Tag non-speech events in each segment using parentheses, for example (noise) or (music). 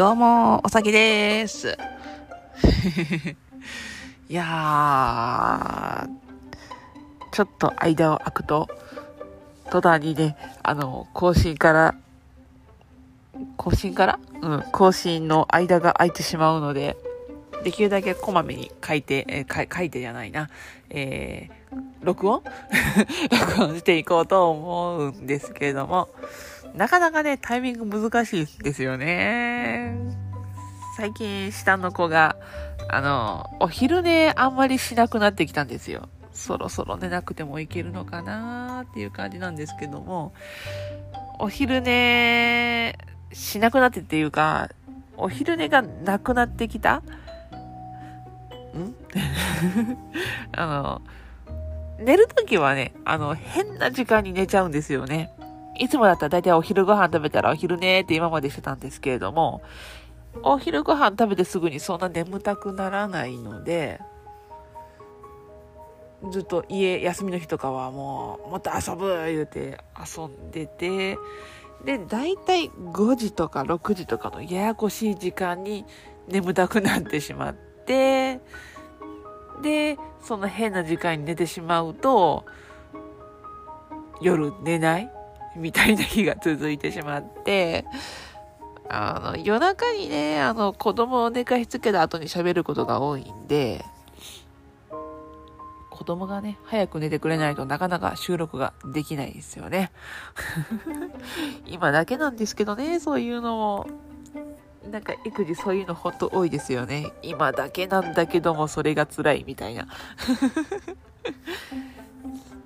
どうも、おさきです。(laughs) いやー、ちょっと間を空くと、途端にね、あの、更新から、更新から？うん、更新の間が空いてしまうので、できるだけこまめに書いて、えーか書いてじゃないな、えー、録音？(laughs) 録音していこうと思うんですけれども、なかなかね、タイミング難しいですよね。最近、下の子が、あの、お昼寝あんまりしなくなってきたんですよ。そろそろ寝なくてもいけるのかなっていう感じなんですけども、お昼寝しなくなってっていうか、お昼寝がなくなってきた？ん？(laughs) あの、寝るときはね、あの、変な時間に寝ちゃうんですよね。いつもだったら大体お昼ご飯食べたらお昼寝って今までしてたんですけれども、お昼ご飯食べてすぐにそんな眠たくならないので、ずっと家、休みの日とかはもう、もっと遊ぶ言うて遊んでて、で、大体5時とか6時とかのややこしい時間に眠たくなってしまって、で、その変な時間に寝てしまうと、夜寝ない。みたいな日が続いてしまって、あの、夜中にね、あの、子供を寝かしつけた後に喋ることが多いんで、子供がね、早く寝てくれないとなかなか収録ができないですよね。(laughs) 今だけなんですけどね、そういうのも。なんか育児そういうのほんと多いですよね。今だけなんだけどもそれが辛いみたいな。(laughs)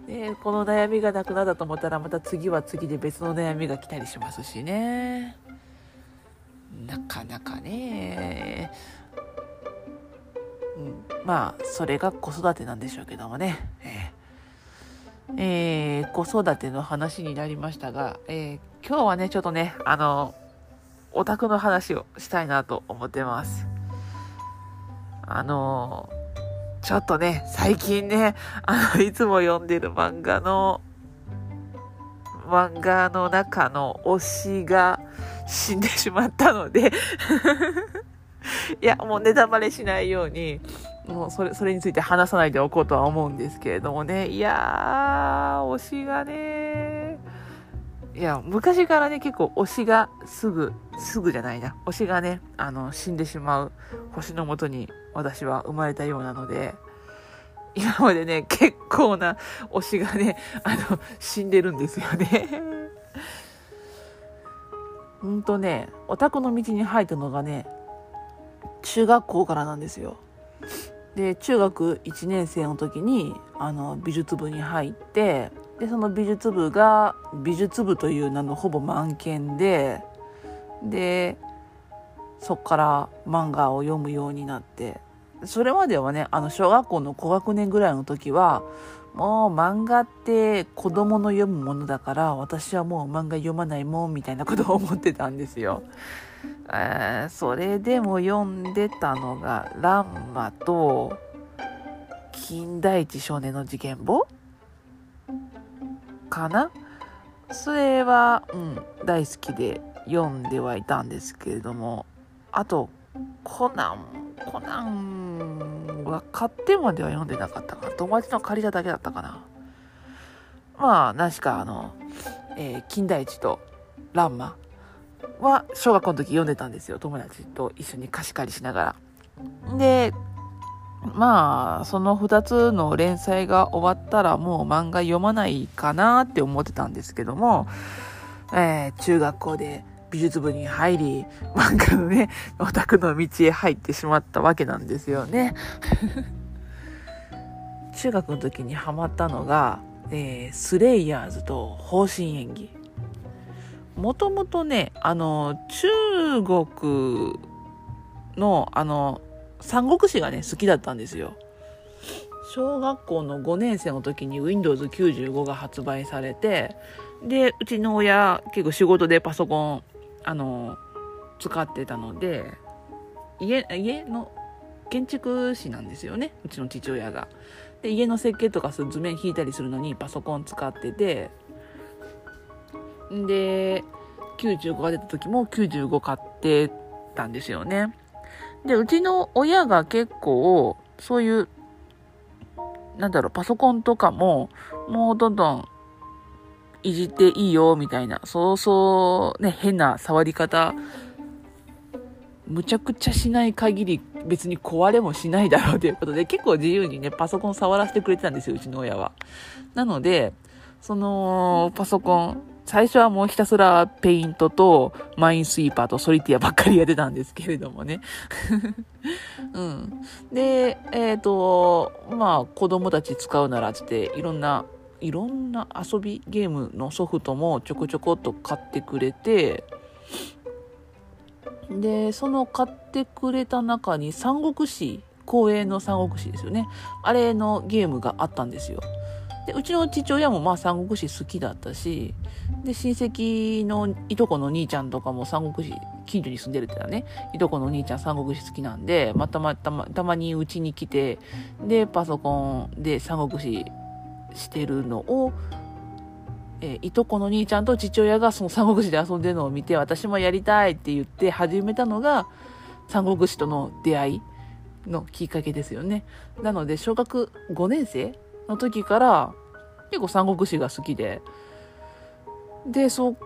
ね、この悩みがなくなったと思ったらまた次は次で別の悩みが来たりしますしね。なかなかね。うん、まあそれが子育てなんでしょうけどもね。えーえー子育ての話になりましたが、えー今日はねちょっとねあのオタクの話をしたいなと思ってます。あのちょっとね、最近ね、あの、いつも読んでる漫画の、漫画の中の推しが死んでしまったので、(laughs) いや、もうネタバレしないように、もうそれ、それについて話さないでおこうとは思うんですけれどもね、いやー、推しがね、いや、昔からね、結構推しがすぐ、すぐじゃないな。推しがね、あの、死んでしまう星のもとに私は生まれたようなので、今までね、結構な推しがね、あの、死んでるんですよね。(laughs) ほんとね、オタクの道に入ったのがね、中学校からなんですよ。で、中学1年生の時に、あの、美術部に入って、でその美術部が美術部という名のほぼ満研ででそっから漫画を読むようになってそれまではねあの小学校の高学年ぐらいの時はもう漫画って子供の読むものだから私はもう漫画読まないもんみたいなことを思ってたんですよ。えーそれでも読んでたのが「ランマ」と「金田一少年の事件簿」かな？それは、うん、大好きで読んではいたんですけれどもあとコナンコナンは買ってまでは読んでなかったかな。友達の借りただけだったかな。まあ何しかあの、えー金田一とランマは小学校の時読んでたんですよ。友達と一緒に貸し借りしながら。でまあ、その2つの連載が終わったらもう漫画読まないかなって思ってたんですけども、えー中学校で美術部に入り、(laughs) 漫画のね、オタクの道へ入ってしまったわけなんですよね。(laughs) 中学の時にハマったのが、えースレイヤーズと方針演技。もともとね、あの、中国の、あの、三国志がね、好きだったんですよ。小学校の5年生の時に Windows95 が発売されて、で、うちの親、結構仕事でパソコン、あの、使ってたので、家、家の建築士なんですよね、うちの父親が。で、家の設計とか図面引いたりするのにパソコン使ってて、で、95が出た時も95買ってたんですよね。で、うちの親が結構、そういう、なんだろう、パソコンとかも、もうどんどんいじっていいよ、みたいな、そうそう、ね、変な触り方、むちゃくちゃしない限り別に壊れもしないだろうということで、結構自由にね、パソコン触らせてくれてたんですよ、うちの親は。なので、その、パソコン、最初はもうひたすらペイントとマインスイーパーとソリティアばっかりやってたんですけれどもね。(laughs) うん。で、えっ、ー、と、まあ子供たち使うならつっていろんないろんな遊びゲームのソフトもちょこちょこっと買ってくれてでその買ってくれた中に三国志公営の三国志ですよねあれのゲームがあったんですよでうちの父親もまあ三国志好きだったしで親戚のいとこの兄ちゃんとかも三国志近所に住んでるってだねいとこのお兄ちゃん三国志好きなんで、ま、たまたまたまにうちに来てでパソコンで三国志してるのを、え、いとこの兄ちゃんと父親がその三国志で遊んでるのを見て、私もやりたいって言って始めたのが、三国志との出会いのきっかけですよね。なので、小学5年生の時から、結構三国志が好きで、で、そ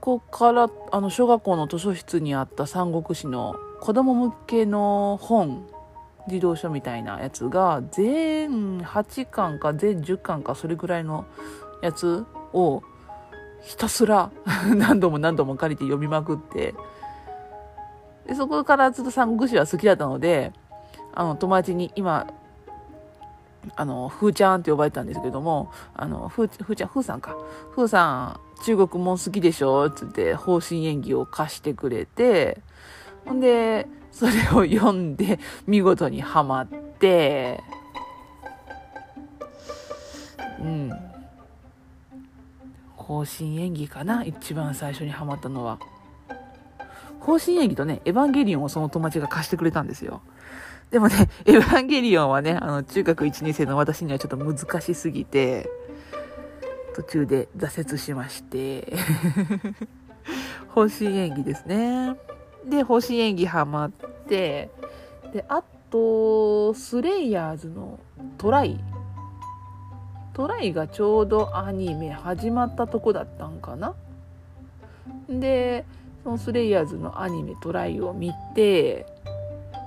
こから、あの、小学校の図書室にあった三国志の子供向けの本児童書みたいなやつが全8巻か全10巻かそれぐらいのやつをひたすら (laughs) 何度も何度も借りて読みまくって。でそこからずっと三国志は好きだったのであの友達に今あの、ふーちゃんって呼ばれたんですけども、あの、ふー、ふーちゃん、ふーさんか。ふーさん、中国も好きでしょつって、方針演技を貸してくれて、ほんで、それを読んで見事にはまって、うん。方針演技かな一番最初にはまったのは。封神演義とね、エヴァンゲリオンをその友達が貸してくれたんですよ。でもね、(laughs) エヴァンゲリオンはね、あの、中学1年生の私にはちょっと難しすぎて、途中で挫折しまして、(laughs) 封神演義ですね。で、封神演義ハマって、で、あと、スレイヤーズのトライ。トライがちょうどアニメ始まったとこだったんかなで、そのスレイヤーズのアニメトライを見て、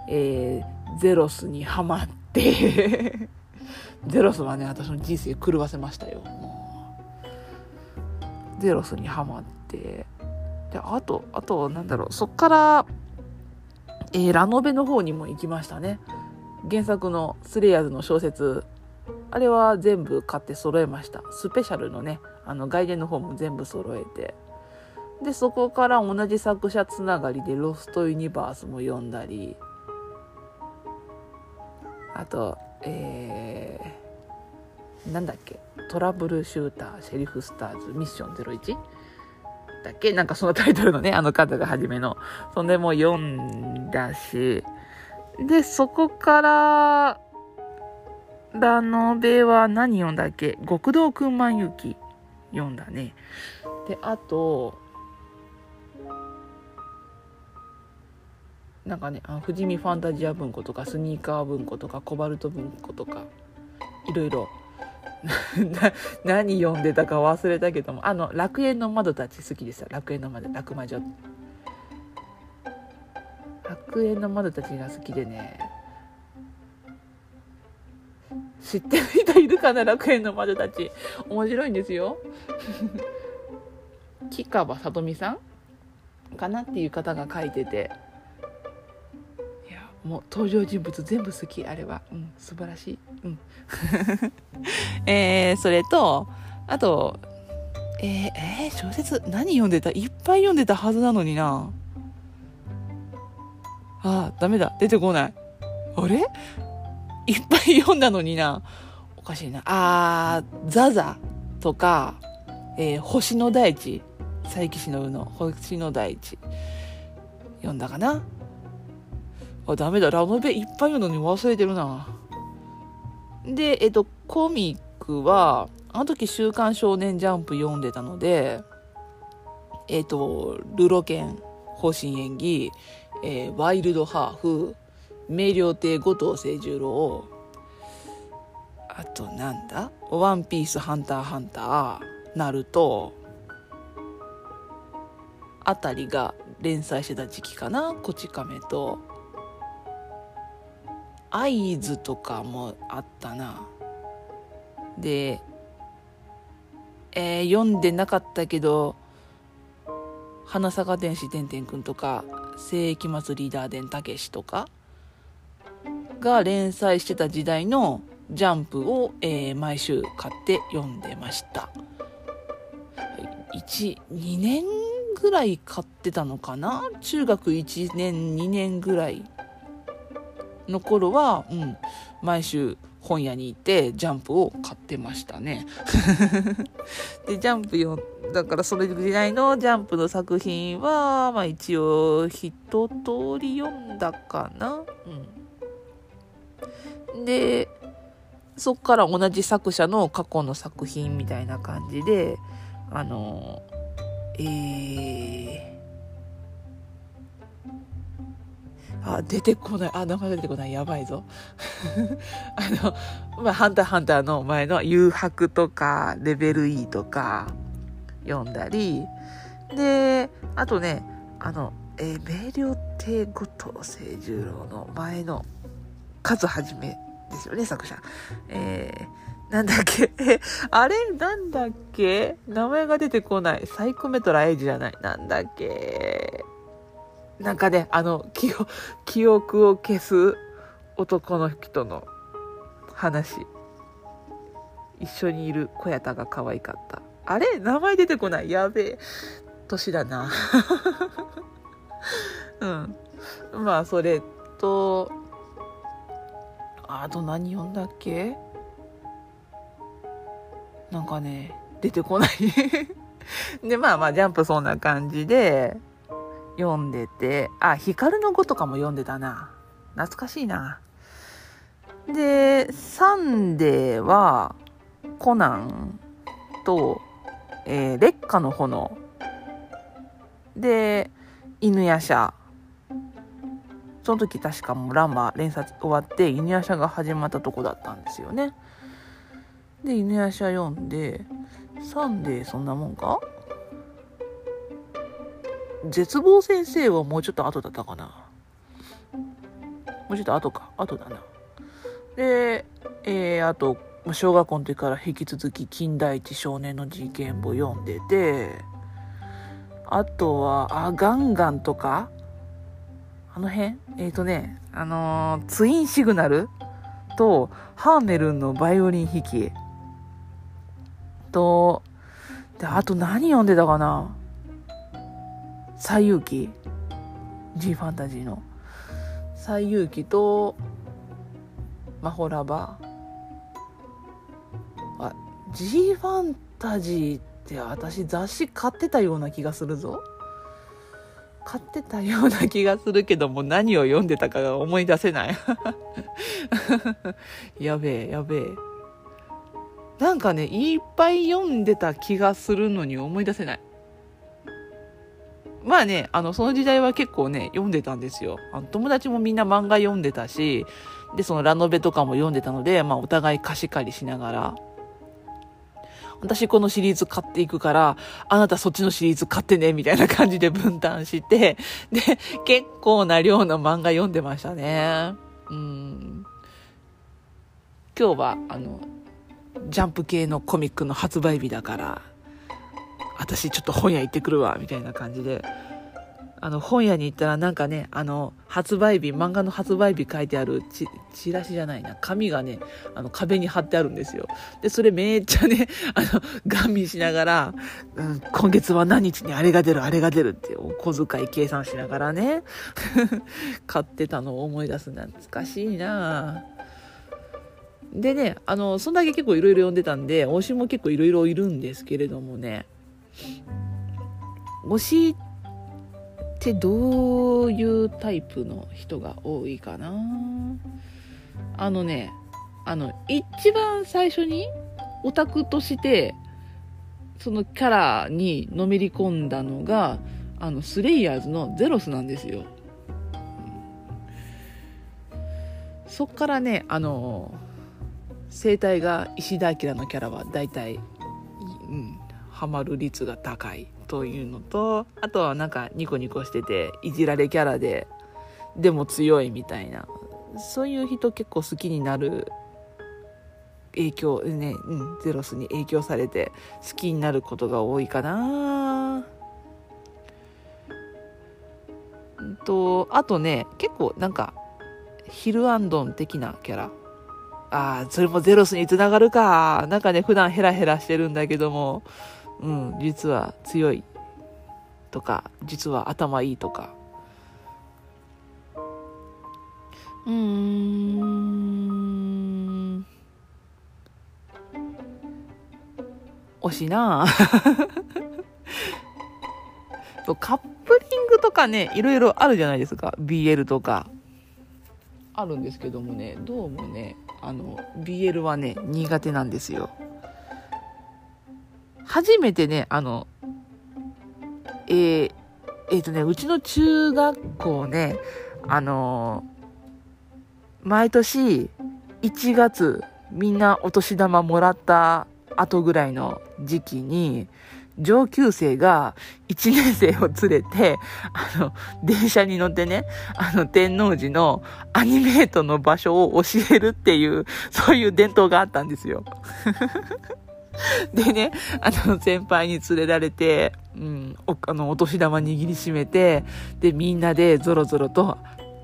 え、ゼロスにハマって (laughs) ゼロスはね、私の人生狂わせましたよ。ゼロスにハマって、で、あと、あと、なんだろう、そっから、えー、ラノベの方にも行きましたね。原作のスレイヤーズの小説、あれは全部買って揃えました。スペシャルのね、あの外伝の方も全部揃えて。で、そこから同じ作者つながりでロストユニバースも読んだり、あと、えー、なんだっけ、トラブルシューター、シェリフスターズ、ミッション 01? だっけ？なんかそのタイトルのね、(laughs) あの方が初めの。そんでもう読んだし、で、そこから、ラノベは何読んだっけ？極道くんまんゆき読んだね。で、あと、なんかね、あ富士見ファンタジア文庫とか、スニーカー文庫とか、コバルト文庫とか、いろいろ (laughs) 何読んでたか忘れたけどもあの楽園の窓たち好きですよ楽園の窓楽魔女。楽園の窓たちが好きでね。知ってる人いるかな？楽園の魔女たち。面白いんですよ。(laughs) 木川さとみさんかな？っていう方が書いてて。もう登場人物全部好きあれは。うん素晴らしい。うん。(laughs) えー、それとあとえー、えー、小説何読んでた？いっぱい読んでたはずなのにな。ああダメだ。出てこない。あれ？いっぱい読んだのにな。おかしいな。あーザザとか、えー、星の大地。佐伯忍の星の大地。読んだかな？あ、ダメだ。ラノベいっぱい読むのに忘れてるな。で、えっと、コミックは、あの時週刊少年ジャンプ読んでたので、えっと、ルロケン、方針演技、えー、ワイルドハーフ、明瞭亭後藤清十郎、あとなんだ？ワンピース、ハンター、ハンター、ナルト、あたりが連載してた時期かな、こち亀と。合図とかもあったな。で、えー、読んでなかったけど、花坂天使てんてんくんとか、世紀末リーダー伝たけしとかが連載してた時代のジャンプを、えー、毎週買って読んでました。1、2年ぐらい買ってたのかな？中学1年、2年ぐらいの頃は、うん、毎週本屋に行ってジャンプを買ってましたね。(laughs) で、ジャンプよ、だからそれぐらいのジャンプの作品は、まあ一応一通り読んだかな。うん。で、そっから同じ作者の過去の作品みたいな感じで、あの、えー、あ、出てこない。あ、名前出てこない。やばいぞ。(laughs) あの、まあ、ハンターハンターの前の誘白とか、レベル E とか、読んだり、で、あとね、あの、え、明瞭亭後藤清十郎の前の、数はじめですよね、作者。えー、なんだっけあれ？なんだっけ？名前が出てこない。サイコメトラエイジじゃない。なんだっけ？なんかね、あの、記記憶を消す男の人の話。一緒にいる小屋田が可愛かった。あれ？名前出てこない。やべえ。年だな。(laughs) うん。まあ、それと、あと何読んだっけ？なんかね、出てこない (laughs) で、まあまあ、ジャンプそんな感じで、読んでて、あ、光の語とかも読んでたな。懐かしいな。で、サンデーは、コナンと、えー、劣化の炎。で、犬夜叉。その時確かもうランマ連載終わって犬夜叉が始まったとこだったんですよね。で、犬夜叉読んで、サンデーそんなもんか？絶望先生はもうちょっと後だったかな。もうちょっと後か。後だな。で、えー、あと、小学校の時から引き続き金田一少年の事件簿読んでて、あとは、あ、ガンガンとか、あの辺？えっ、ー、とね、あのー、ツインシグナルと、ハーメルンのバイオリン弾きと、で、あと何読んでたかな？西遊記。G ファンタジーの。西遊記とマホラバ。あ G ファンタジーって私雑誌買ってたような気がするぞ。買ってたような気がするけども何を読んでたかが思い出せない。(laughs) やべえやべえ。なんかねいっぱい読んでた気がするのに思い出せない。まあね、あの、その時代は結構ね、読んでたんですよ。あの友達もみんな漫画読んでたし、で、そのラノベとかも読んでたので、まあお互い貸し借りしながら、私このシリーズ買っていくから、あなたそっちのシリーズ買ってね、みたいな感じで分担して、で、結構な量の漫画読んでましたね。うん。今日は、あの、ジャンプ系のコミックの発売日だから、私ちょっと本屋行ってくるわ、みたいな感じで。あの、本屋に行ったらなんかね、あの、発売日、漫画の発売日書いてあるチチラシじゃないな、紙がね、あの、壁に貼ってあるんですよ。で、それめっちゃね、(laughs) あの、ガン見しながら、うん、今月は何日にあれが出る、あれが出るって、お小遣い計算しながらね、(laughs) 買ってたのを思い出す懐かしいなでね、あの、そんだけ結構いろいろ読んでたんで、推しも結構いろいろいるんですけれどもね、推しってどういうタイプの人が多いかな？あのねあの一番最初にオタクとしてそのキャラにのめり込んだのがあのスレイヤーズのゼロスなんですよ。そっからねあの生態が石田明のキャラは大体、うん、ハマる率が高いというのとあとはなんかニコニコしてていじられキャラででも強いみたいなそういう人結構好きになる影響ね、うん、ゼロスに影響されて好きになることが多いかな。とあとね結構なんかヒルアンドン的なキャラ。ああそれもゼロスにつながるか。なんかね普段ヘラヘラしてるんだけども。うん実は強いとか実は頭いいとか。うーん。惜しいな。(laughs) カップリングとかねいろいろあるじゃないですか。BL とか。あるんですけどもねどうもねあの BL はね苦手なんですよ。初めてねあのえー、えー、とねうちの中学校ねあの毎年1月みんなお年玉もらった後ぐらいの時期に上級生が1年生を連れて、あの、電車に乗ってね、あの、天王寺のアニメートの場所を教えるっていう、そういう伝統があったんですよ。(laughs) でね、あの、先輩に連れられて、うん、お、あの、お年玉握りしめて、で、みんなでぞろぞろと、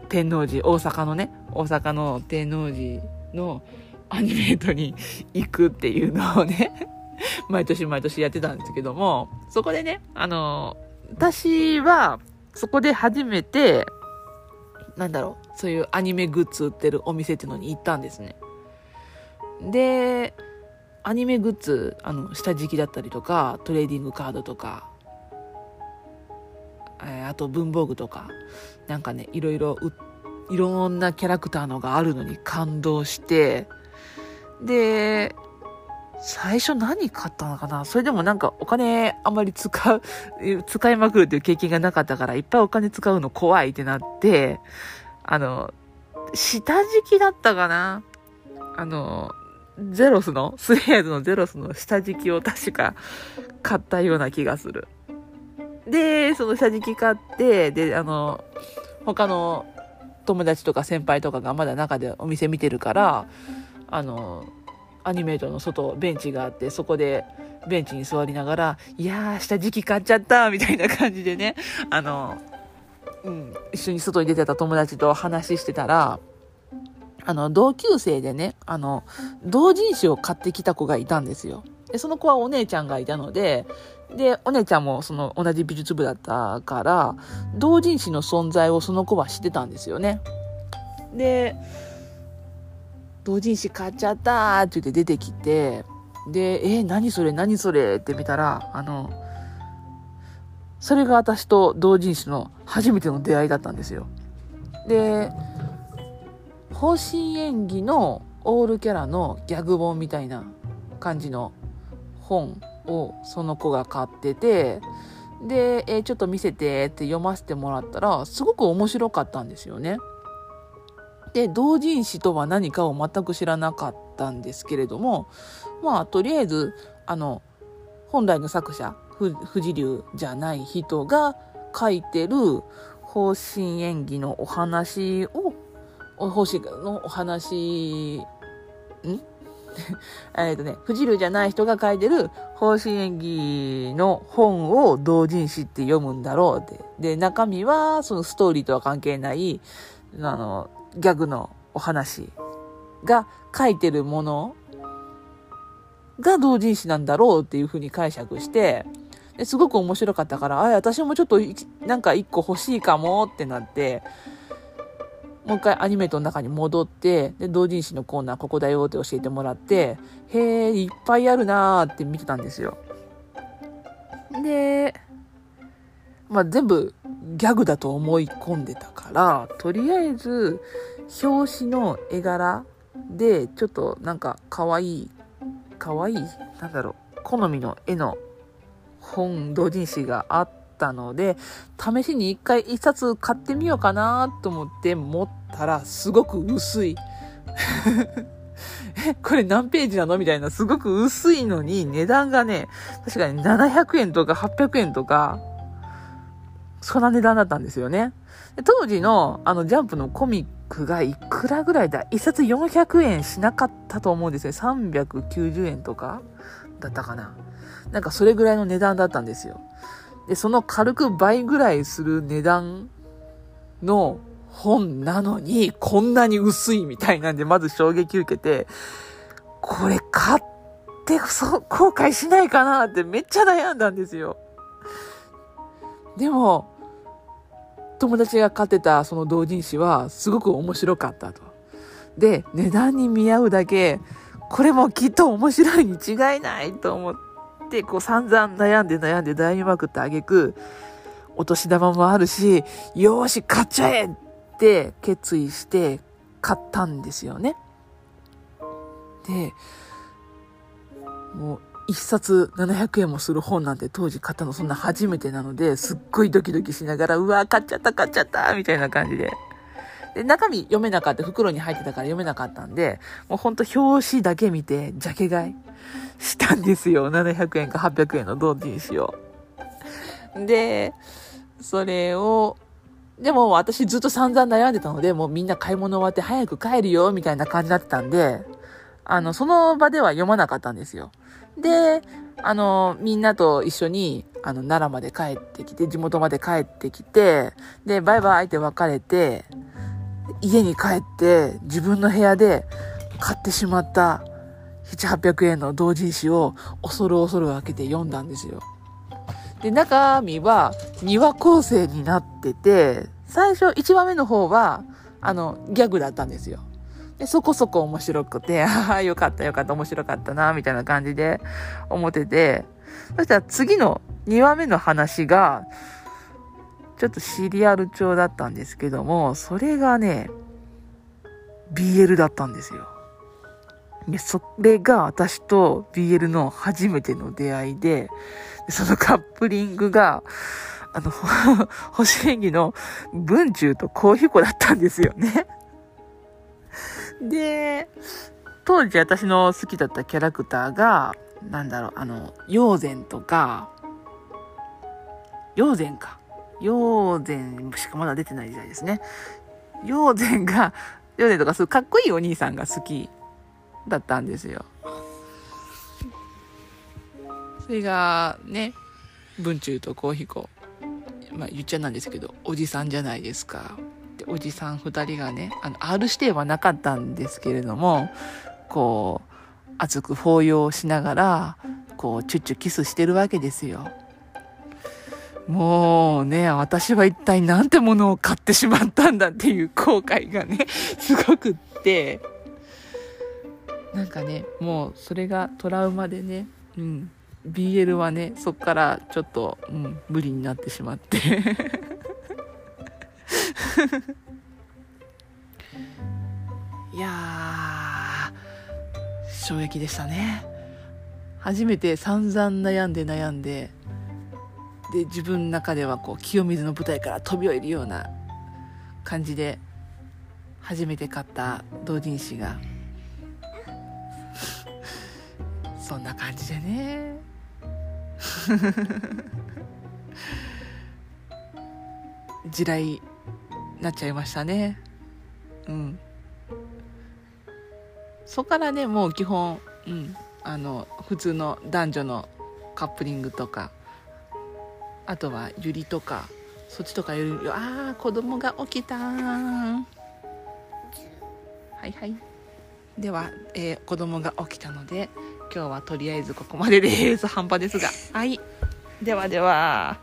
天王寺、大阪のね、大阪の天王寺のアニメートに (laughs) 行くっていうのをね、(laughs) 毎年毎年やってたんですけども、そこでね、あの、私は、そこで初めて、なんだろう、そういうアニメグッズ売ってるお店っていうのに行ったんですね。で、アニメグッズ、あの、下敷きだったりとか、トレーディングカードとか、えー、あと文房具とか、なんかね、いろいろ、いろんなキャラクターのがあるのに感動して、で、最初何買ったのかな？それでもなんかお金あんまり使う、(laughs) 使いまくるっていう経験がなかったから、いっぱいお金使うの怖いってなって、あの、下敷きだったかな？あの、ゼロスの、スレイヤーズのゼロスの下敷きを確か買ったような気がする。で、その下敷き買って、で、あの、他の友達とか先輩とかがまだ中でお店見てるから、あの、アニメートの外、ベンチがあって、そこでベンチに座りながら、いやー、下敷き買っちゃったみたいな感じでね、あの、うん、一緒に外に出てた友達と話してたら、あの、同級生でね、あの、同人誌を買ってきた子がいたんですよ。で、その子はお姉ちゃんがいたので、で、お姉ちゃんもその同じ美術部だったから、同人誌の存在をその子は知ってたんですよね。で、同人誌買っちゃったって言って出てきて、で、え何それ何それって見たら、あの、それが私と同人誌の初めての出会いだったんですよ。で、方針演技のオールキャラのギャグ本みたいな感じの本をその子が買ってて、で、えー、ちょっと見せてって読ませてもらったら、すごく面白かったんですよね。で、同人誌とは何かを全く知らなかったんですけれども、まあ、とりあえず、あの、本来の作者、藤流じゃない人が書いてる方針演技のお話を、方針のお話、ん？(laughs) えっとね、藤流じゃない人が書いてる方針演技の本を同人誌って読むんだろうって。で、中身はそのストーリーとは関係ない、あの、ギャグのお話が書いてるものが同人誌なんだろうっていうふうに解釈して、すごく面白かったから、あ、私もちょっとなんか一個欲しいかもってなって、もう一回アニメートの中に戻って、で、同人誌のコーナーここだよって教えてもらって、へえ、いっぱいあるなーって見てたんですよ。で、まあ全部ギャグだと思い込んでたから、とりあえず、表紙の絵柄で、ちょっとなんか可愛い、可愛いなんだろう、好みの絵の本、同人誌があったので、試しに一回一冊買ってみようかなと思って持ったら、すごく薄い。(laughs) え、これ何ページなの？みたいな、すごく薄いのに、値段がね、確かに700円とか800円とか、そんな値段だったんですよね。で当時の、あの、ジャンプのコミックがいくらぐらいだ？一冊400円しなかったと思うんですよ。390円とかだったかな。なんかそれぐらいの値段だったんですよ。で、その軽く倍ぐらいする値段の本なのに、こんなに薄いみたいなんで、まず衝撃受けて、これ買ってそ後悔しないかなってめっちゃ悩んだんですよ。でも、友達が買ってたその同人誌はすごく面白かったと。で、値段に見合うだけ、これもきっと面白いに違いないと思って、こう散々悩んで悩んで悩みまくってあげく、お年玉もあるし、よーし、買っちゃえって決意して買ったんですよね。で、もう一冊700円もする本なんて当時買ったのそんな初めてなので、すっごいドキドキしながら、うわ買っちゃった買っちゃったみたいな感じで。で、中身読めなかった、袋に入ってたから読めなかったんで、もうほんと表紙だけ見て、ジャケ買いしたんですよ。700円か800円の同人誌を。で、それを、でも私ずっと散々悩んでたので、もうみんな買い物終わって早く帰るよ、みたいな感じだったんで、あの、その場では読まなかったんですよ。で、あの、みんなと一緒に、あの、奈良まで帰ってきて、地元まで帰ってきて、で、バイバイって別れて、家に帰って、自分の部屋で買ってしまった7、800円の同人誌を恐る恐る開けて読んだんですよ。で、中身は庭構成になってて、最初1話目の方は、あの、ギャグだったんですよ。で、そこそこ面白くて、(laughs) ああ、よかったよかった、面白かったな、みたいな感じで思ってて、そしたら次の2話目の話が、ちょっとシリアル調だったんですけども、それがね、BL だったんですよ。で、それが私と BL の初めての出会いで、そのカップリングが、あの、(laughs) 星演技の文中とコーヒコだったんですよね。で、当時私の好きだったキャラクターが、なんだろう、あの、妖禅とか、妖禅か。妖禅しかまだ出てない時代ですね。妖禅が、妖禅とかすごいかっこいいお兄さんが好きだったんですよ。それがね、文中とコーヒコ。まあ言っちゃなんですけど、おじさんじゃないですか。で、おじさん二人がね、あの、R 指定はなかったんですけれども、こう、熱く抱擁しながら、こう、チュッチュキスしてるわけですよ。もうね、私は一体なんてものを買ってしまったんだっていう後悔がね、(laughs) すごくって、なんかね、もうそれがトラウマでね、うん、BL はね、そっからちょっと、うん、無理になってしまって。(laughs) いやー、衝撃でしたね。初めて散々悩んで悩んで、で、自分の中ではこう、清水の舞台から飛び降りるような感じで、初めて買った同人誌が、(laughs) そんな感じでね。(laughs) 地雷なっちゃいましたね。うん。そこからねもう基本うん。あの普通の男女のカップリングとか。あとはゆりとかそっちとかよりああ子供が起きたはいはい。では、えー、子供が起きたので今日はとりあえずここまでです。半端ですが。はい。ではでは。